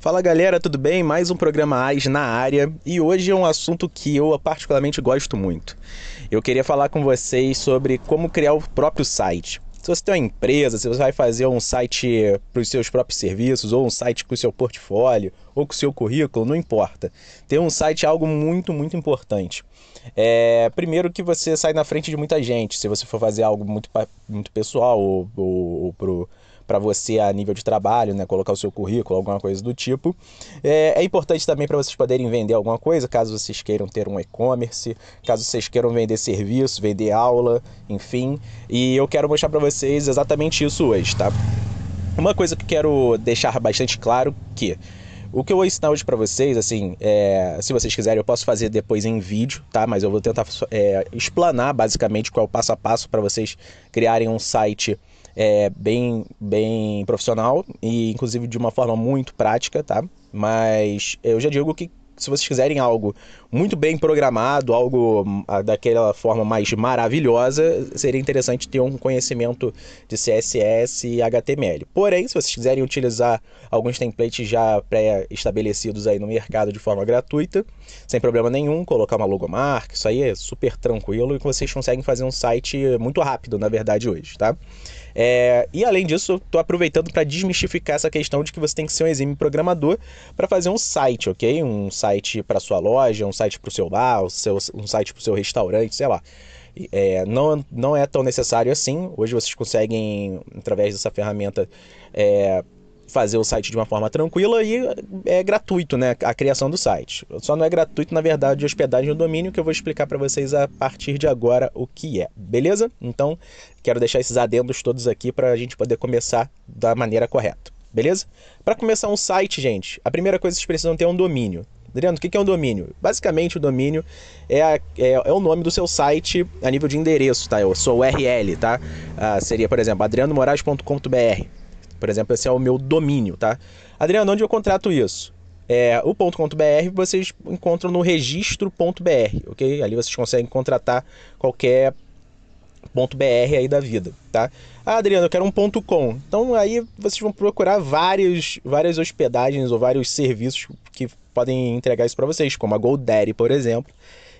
Fala galera, tudo bem? Mais um programa AIS na área e hoje é um assunto que eu particularmente gosto muito. Eu queria falar com vocês sobre como criar o próprio site. Se você tem uma empresa, se você vai fazer um site para os seus próprios serviços, ou um site com o seu portfólio, ou com o seu currículo, não importa. Ter um site é algo muito, muito importante. É, primeiro que você sai na frente de muita gente, se você for fazer algo muito, muito pessoal ou, ou, ou para você a nível de trabalho, né? Colocar o seu currículo, alguma coisa do tipo. É, é importante também para vocês poderem vender alguma coisa, caso vocês queiram ter um e-commerce, caso vocês queiram vender serviço, vender aula, enfim. E eu quero mostrar para vocês exatamente isso hoje, tá? Uma coisa que quero deixar bastante claro que o que eu vou ensinar hoje para vocês, assim, é, se vocês quiserem, eu posso fazer depois em vídeo, tá? Mas eu vou tentar é, explanar basicamente qual é o passo a passo para vocês criarem um site é, bem, bem profissional e inclusive de uma forma muito prática, tá? Mas eu já digo que se vocês quiserem algo muito bem programado, algo ah, daquela forma mais maravilhosa, seria interessante ter um conhecimento de CSS e HTML. Porém, se vocês quiserem utilizar alguns templates já pré-estabelecidos aí no mercado de forma gratuita, sem problema nenhum, colocar uma logomarca, isso aí é super tranquilo e vocês conseguem fazer um site muito rápido, na verdade, hoje, tá? É, e além disso, estou aproveitando para desmistificar essa questão de que você tem que ser um exímio programador para fazer um site, ok? Um site para sua loja, um site para o seu bar, um site para o seu restaurante, sei lá. É, não, não é tão necessário assim. Hoje vocês conseguem, através dessa ferramenta, é, fazer o site de uma forma tranquila e é gratuito, né? A criação do site. Só não é gratuito, na verdade, a hospedagem no domínio, que eu vou explicar para vocês a partir de agora o que é, beleza? Então, quero deixar esses adendos todos aqui para a gente poder começar da maneira correta, beleza? Para começar um site, gente, a primeira coisa que vocês precisam ter é um domínio. Adriano, o que é um domínio? Basicamente, o domínio é, a, é, é, o nome do seu site a nível de endereço, tá? Eu sou URL, tá? Ah, seria, por exemplo, adrianomoraes.com.br. Por exemplo, esse é o meu domínio, tá? Adriano, onde eu contrato isso? É, o .com.br vocês encontram no registro.br, ok? Ali vocês conseguem contratar qualquer .br aí da vida, tá? Ah, Adriano, eu quero um .com. Então aí vocês vão procurar vários, várias hospedagens ou vários serviços que podem entregar isso para vocês, como a GoDaddy, por exemplo,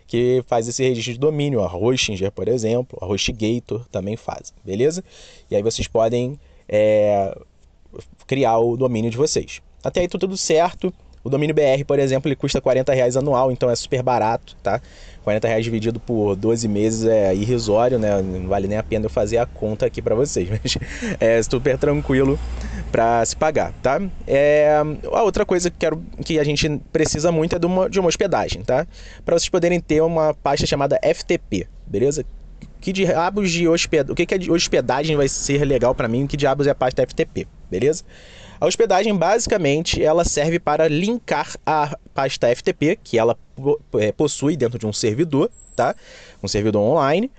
que faz esse registro de domínio, a Hostinger, por exemplo, a HostGator também faz, beleza? E aí vocês podem é, criar o domínio de vocês. Até aí tudo certo. O domínio BR, por exemplo, ele custa 40 reais anual, então é super barato, tá? 40 reais dividido por 12 meses é irrisório, né? Não vale nem a pena eu fazer a conta aqui para vocês, mas é super tranquilo para se pagar, tá? É, a outra coisa que, quero, que a gente precisa muito é de uma, de uma hospedagem, tá? Para vocês poderem ter uma pasta chamada FTP, beleza? Que diabos de hospedagem, o que, que é hospedagem vai ser legal para mim? Que diabos é a pasta FTP, beleza? A hospedagem, basicamente, ela serve para linkar a pasta FTP, que ela é, possui dentro de um servidor, tá? Um servidor online.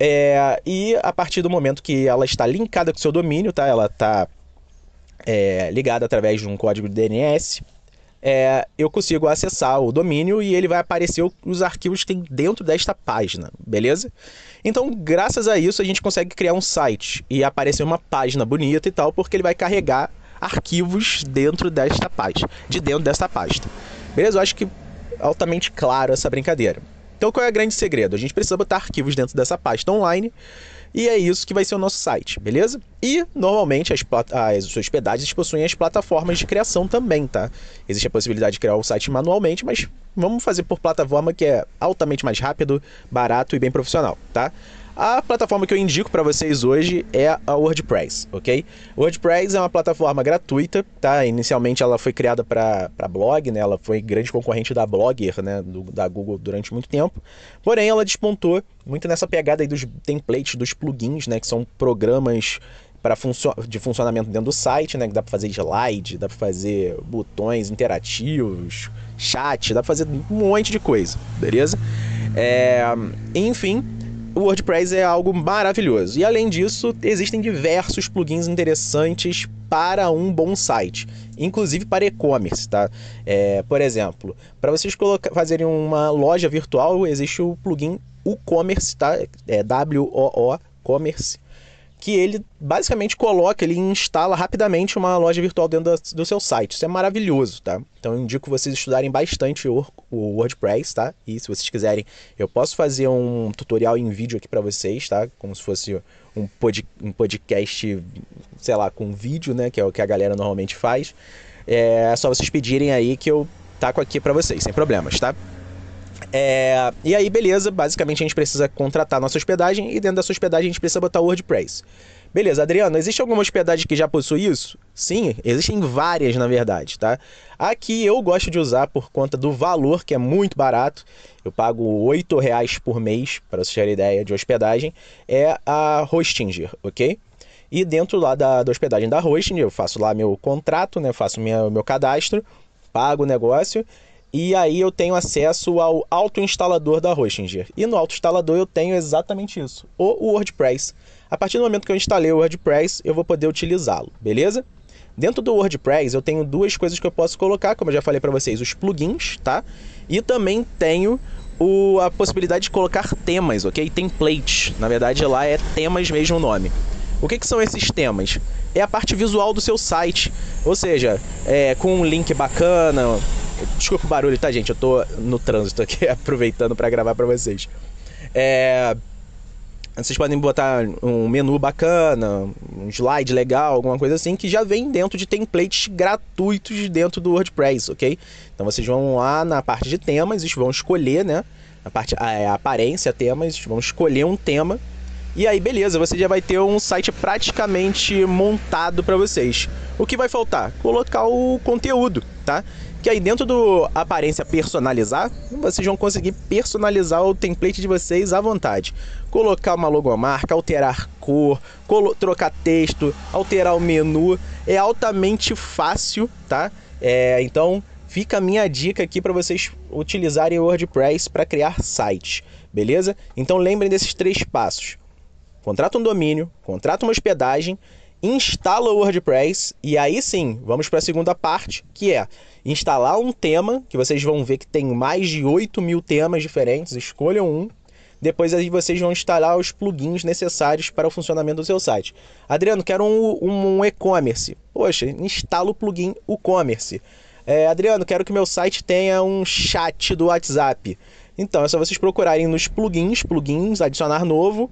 É, e a partir do momento que ela está linkada com o seu domínio, tá? Ela está é, ligada através de um código de DNS, é, eu consigo acessar o domínio e ele vai aparecer os arquivos que tem dentro desta página, beleza? Então, graças a isso, a gente consegue criar um site e aparecer uma página bonita e tal, porque ele vai carregar arquivos dentro desta pasta, de dentro desta pasta. Beleza? Eu acho que altamente claro essa brincadeira. Então qual é o grande segredo? A gente precisa botar arquivos dentro dessa pasta online e é isso que vai ser o nosso site, beleza? E normalmente as, as hospedagens possuem as plataformas de criação também, tá? Existe a possibilidade de criar o site manualmente, mas vamos fazer por plataforma que é altamente mais rápido, barato e bem profissional, tá? A plataforma que eu indico para vocês hoje é a WordPress, ok? WordPress é uma plataforma gratuita, tá? Inicialmente ela foi criada para blog, né? Ela foi grande concorrente da Blogger, né? Do, da Google durante muito tempo. Porém, ela despontou muito nessa pegada aí dos templates, dos plugins, né? Que são programas para funcio de funcionamento dentro do site, né? Que dá para fazer slide, dá para fazer botões interativos, chat, dá para fazer um monte de coisa, beleza? É, enfim, o WordPress é algo maravilhoso. E além disso, existem diversos plugins interessantes para um bom site, inclusive para e-commerce, tá? É, por exemplo, para vocês fazerem uma loja virtual, existe o plugin WooCommerce, tá? É W-O-O Commerce, que ele basicamente coloca, ele instala rapidamente uma loja virtual dentro do seu site. Isso é maravilhoso, tá? Então eu indico vocês estudarem bastante o, WordPress, tá? E se vocês quiserem, eu posso fazer um tutorial em vídeo aqui para vocês, tá? Como se fosse um, pod, um podcast, sei lá, com vídeo, né? Que é o que a galera normalmente faz. É só vocês pedirem aí que eu taco aqui para vocês, sem problemas, tá? É, e aí, beleza, basicamente a gente precisa contratar nossa hospedagem e dentro dessa hospedagem a gente precisa botar o WordPress. Beleza, Adriano, existe alguma hospedagem que já possui isso? Sim, existem várias na verdade, tá? Aqui eu gosto de usar por conta do valor, que é muito barato. Eu pago R$ reais por mês, para vocês terem ideia de hospedagem, é a Hostinger, ok? E dentro lá da, da hospedagem da Hostinger, eu faço lá meu contrato, né? Faço minha, meu cadastro, pago o negócio e aí eu tenho acesso ao autoinstalador da Hostinger. E no autoinstalador eu tenho exatamente isso, o WordPress. A partir do momento que eu instalei o WordPress, eu vou poder utilizá-lo, beleza? Dentro do WordPress eu tenho duas coisas que eu posso colocar, como eu já falei para vocês, os plugins, tá? E também tenho o, a possibilidade de colocar temas, ok? Templates. Na verdade lá é temas mesmo o nome. O que, que são esses temas? É a parte visual do seu site, ou seja, é, com um link bacana, Desculpa o barulho, tá, gente? Eu tô no trânsito aqui, aproveitando para gravar para vocês. É... Vocês podem botar um menu bacana, um slide legal, alguma coisa assim, que já vem dentro de templates gratuitos dentro do WordPress, ok? Então vocês vão lá na parte de temas, vão escolher, né? A parte a, a aparência, temas, vão escolher um tema. E aí, beleza, você já vai ter um site praticamente montado para vocês. O que vai faltar? Colocar o conteúdo, tá? Que aí dentro do aparência personalizar, vocês vão conseguir personalizar o template de vocês à vontade. Colocar uma logomarca, alterar cor, trocar texto, alterar o menu, é altamente fácil, tá? É, então fica a minha dica aqui para vocês utilizarem o WordPress para criar sites, beleza? Então lembrem desses três passos. Contrata um domínio, contrata uma hospedagem, instala o WordPress e aí sim, vamos para a segunda parte, que é instalar um tema, que vocês vão ver que tem mais de 8 mil temas diferentes, escolham um. Depois aí vocês vão instalar os plugins necessários para o funcionamento do seu site. Adriano, quero um, um, um e-commerce. Poxa, instala o plugin WooCommerce. É, Adriano, quero que meu site tenha um chat do WhatsApp. Então, é só vocês procurarem nos plugins, plugins, adicionar novo,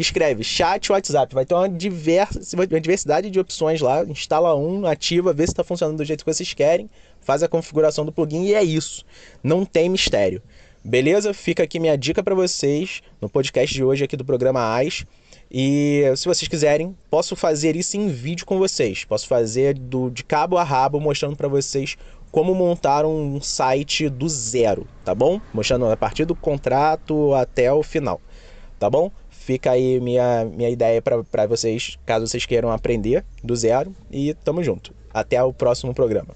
escreve chat WhatsApp. Vai ter uma, diversa, uma diversidade de opções lá. Instala um, ativa, vê se está funcionando do jeito que vocês querem, faz a configuração do plugin e é isso. Não tem mistério. Beleza? Fica aqui minha dica para vocês no podcast de hoje aqui do programa AIS. E se vocês quiserem, posso fazer isso em vídeo com vocês. Posso fazer do, de cabo a rabo mostrando para vocês como montar um site do zero, tá bom? Mostrando a partir do contrato até o final, tá bom? Fica aí minha, minha ideia para vocês, caso vocês queiram aprender do zero. E tamo junto. Até o próximo programa.